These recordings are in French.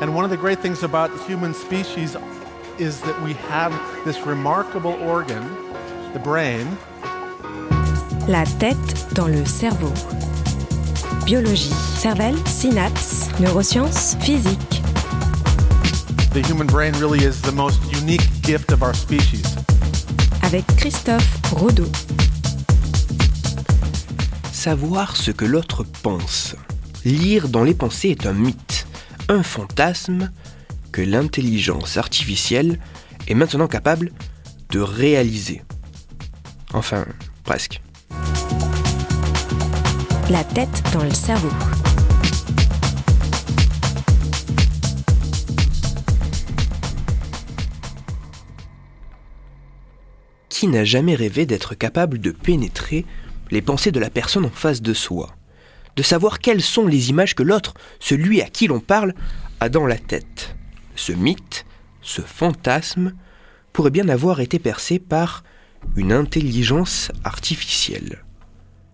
And one of the great things about human species is that we have this remarkable organ, the brain. La tête dans le cerveau. Biologie, cervelle, synapses, neurosciences, physique. The human brain really is the most unique gift of our species. Avec Christophe Rodeau. Savoir ce que l'autre pense. Lire dans les pensées est un mythe, un fantasme que l'intelligence artificielle est maintenant capable de réaliser. Enfin, presque. La tête dans le cerveau. Qui n'a jamais rêvé d'être capable de pénétrer les pensées de la personne en face de soi? De savoir quelles sont les images que l'autre, celui à qui l'on parle, a dans la tête Ce mythe, ce fantasme, pourrait bien avoir été percé par une intelligence artificielle.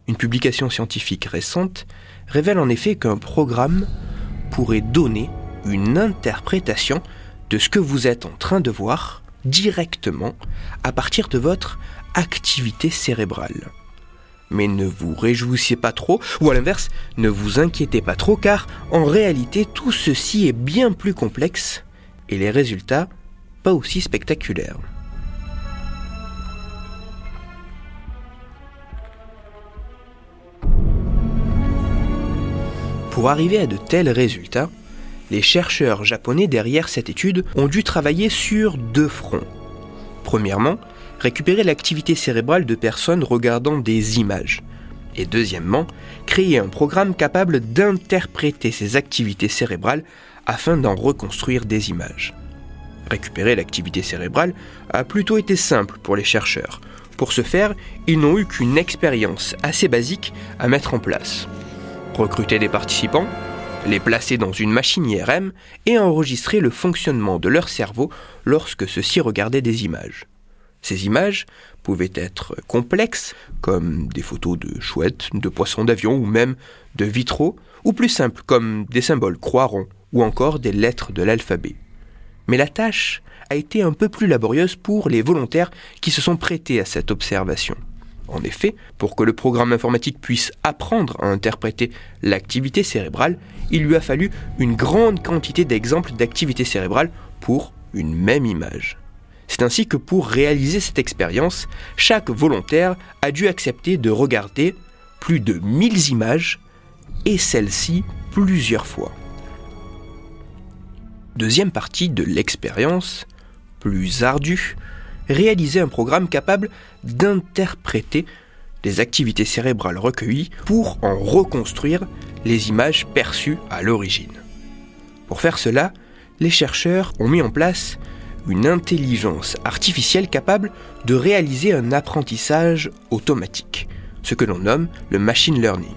Une publication scientifique récente révèle en effet qu'un programme pourrait donner une interprétation de ce que vous êtes en train de voir directement à partir de votre activité cérébrale. Mais ne vous réjouissez pas trop, ou à l'inverse, ne vous inquiétez pas trop, car en réalité tout ceci est bien plus complexe et les résultats pas aussi spectaculaires. Pour arriver à de tels résultats, les chercheurs japonais derrière cette étude ont dû travailler sur deux fronts. Premièrement, récupérer l'activité cérébrale de personnes regardant des images. Et deuxièmement, créer un programme capable d'interpréter ces activités cérébrales afin d'en reconstruire des images. Récupérer l'activité cérébrale a plutôt été simple pour les chercheurs. Pour ce faire, ils n'ont eu qu'une expérience assez basique à mettre en place recruter des participants, les placer dans une machine IRM et enregistrer le fonctionnement de leur cerveau lorsque ceux-ci regardaient des images. Ces images pouvaient être complexes, comme des photos de chouettes, de poissons d'avion ou même de vitraux, ou plus simples, comme des symboles croix ronds ou encore des lettres de l'alphabet. Mais la tâche a été un peu plus laborieuse pour les volontaires qui se sont prêtés à cette observation. En effet, pour que le programme informatique puisse apprendre à interpréter l'activité cérébrale, il lui a fallu une grande quantité d'exemples d'activité cérébrale pour une même image. C'est ainsi que pour réaliser cette expérience, chaque volontaire a dû accepter de regarder plus de 1000 images et celles-ci plusieurs fois. Deuxième partie de l'expérience, plus ardue, réaliser un programme capable d'interpréter les activités cérébrales recueillies pour en reconstruire les images perçues à l'origine. Pour faire cela, les chercheurs ont mis en place une intelligence artificielle capable de réaliser un apprentissage automatique, ce que l'on nomme le machine learning.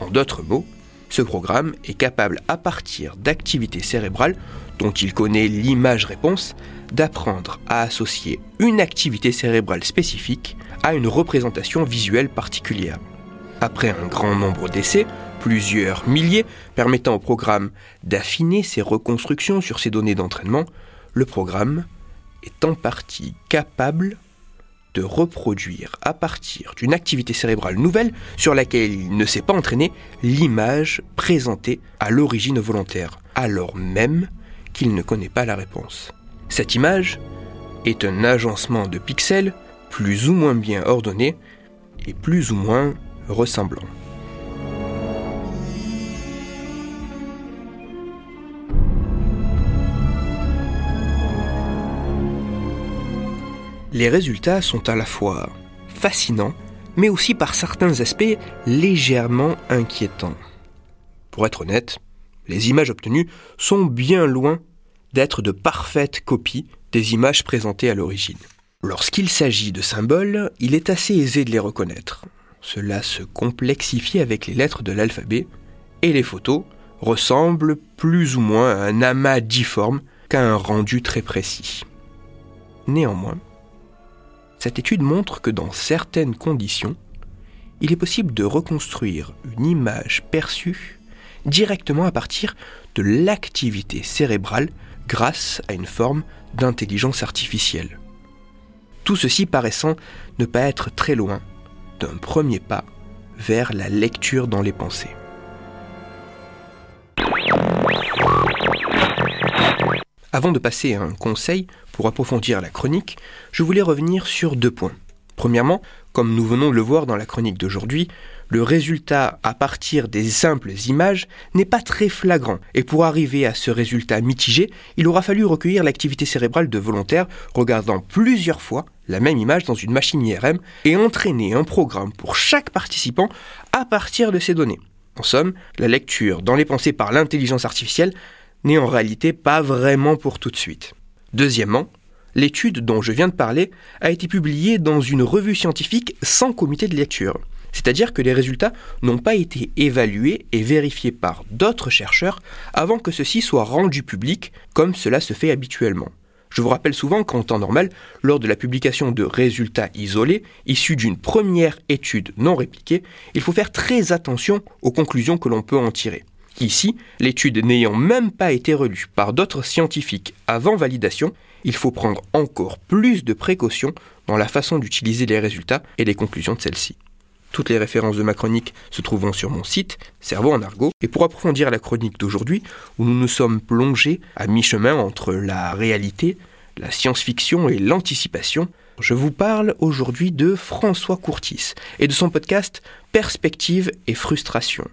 En d'autres mots, ce programme est capable à partir d'activités cérébrales dont il connaît l'image-réponse d'apprendre à associer une activité cérébrale spécifique à une représentation visuelle particulière. Après un grand nombre d'essais, plusieurs milliers, permettant au programme d'affiner ses reconstructions sur ses données d'entraînement, le programme est en partie capable de reproduire à partir d'une activité cérébrale nouvelle sur laquelle il ne s'est pas entraîné l'image présentée à l'origine volontaire, alors même qu'il ne connaît pas la réponse. Cette image est un agencement de pixels plus ou moins bien ordonné et plus ou moins ressemblant. Les résultats sont à la fois fascinants, mais aussi par certains aspects légèrement inquiétants. Pour être honnête, les images obtenues sont bien loin d'être de parfaites copies des images présentées à l'origine. Lorsqu'il s'agit de symboles, il est assez aisé de les reconnaître. Cela se complexifie avec les lettres de l'alphabet, et les photos ressemblent plus ou moins à un amas difforme qu'à un rendu très précis. Néanmoins, cette étude montre que dans certaines conditions, il est possible de reconstruire une image perçue directement à partir de l'activité cérébrale grâce à une forme d'intelligence artificielle. Tout ceci paraissant ne pas être très loin d'un premier pas vers la lecture dans les pensées. Avant de passer à un conseil pour approfondir la chronique, je voulais revenir sur deux points. Premièrement, comme nous venons de le voir dans la chronique d'aujourd'hui, le résultat à partir des simples images n'est pas très flagrant, et pour arriver à ce résultat mitigé, il aura fallu recueillir l'activité cérébrale de volontaires regardant plusieurs fois la même image dans une machine IRM et entraîner un programme pour chaque participant à partir de ces données. En somme, la lecture dans les pensées par l'intelligence artificielle n'est en réalité pas vraiment pour tout de suite. Deuxièmement, l'étude dont je viens de parler a été publiée dans une revue scientifique sans comité de lecture. C'est-à-dire que les résultats n'ont pas été évalués et vérifiés par d'autres chercheurs avant que ceux-ci soient rendus publics, comme cela se fait habituellement. Je vous rappelle souvent qu'en temps normal, lors de la publication de résultats isolés, issus d'une première étude non répliquée, il faut faire très attention aux conclusions que l'on peut en tirer. Ici, l'étude n'ayant même pas été relue par d'autres scientifiques avant validation, il faut prendre encore plus de précautions dans la façon d'utiliser les résultats et les conclusions de celles-ci. Toutes les références de ma chronique se trouvent sur mon site, Cerveau en argot. Et pour approfondir la chronique d'aujourd'hui, où nous nous sommes plongés à mi-chemin entre la réalité, la science-fiction et l'anticipation, je vous parle aujourd'hui de François Courtis et de son podcast Perspective et frustration.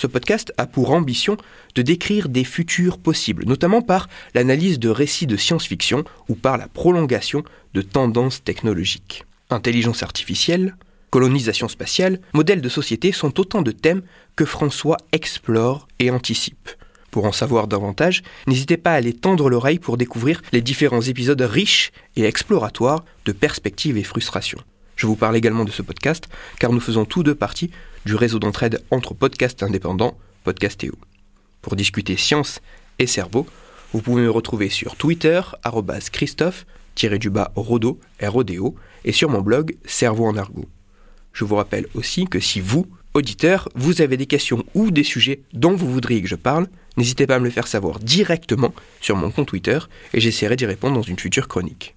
Ce podcast a pour ambition de décrire des futurs possibles, notamment par l'analyse de récits de science-fiction ou par la prolongation de tendances technologiques. Intelligence artificielle, colonisation spatiale, modèle de société sont autant de thèmes que François explore et anticipe. Pour en savoir davantage, n'hésitez pas à aller tendre l'oreille pour découvrir les différents épisodes riches et exploratoires de perspectives et frustrations. Je vous parle également de ce podcast car nous faisons tous deux partie du réseau d'entraide entre podcasts indépendants, Podcastéo. Pour discuter science et cerveau, vous pouvez me retrouver sur Twitter, Christophe-Rodo, R-O-D-O, et sur mon blog Cerveau en argot. Je vous rappelle aussi que si vous, auditeurs, vous avez des questions ou des sujets dont vous voudriez que je parle, n'hésitez pas à me le faire savoir directement sur mon compte Twitter et j'essaierai d'y répondre dans une future chronique.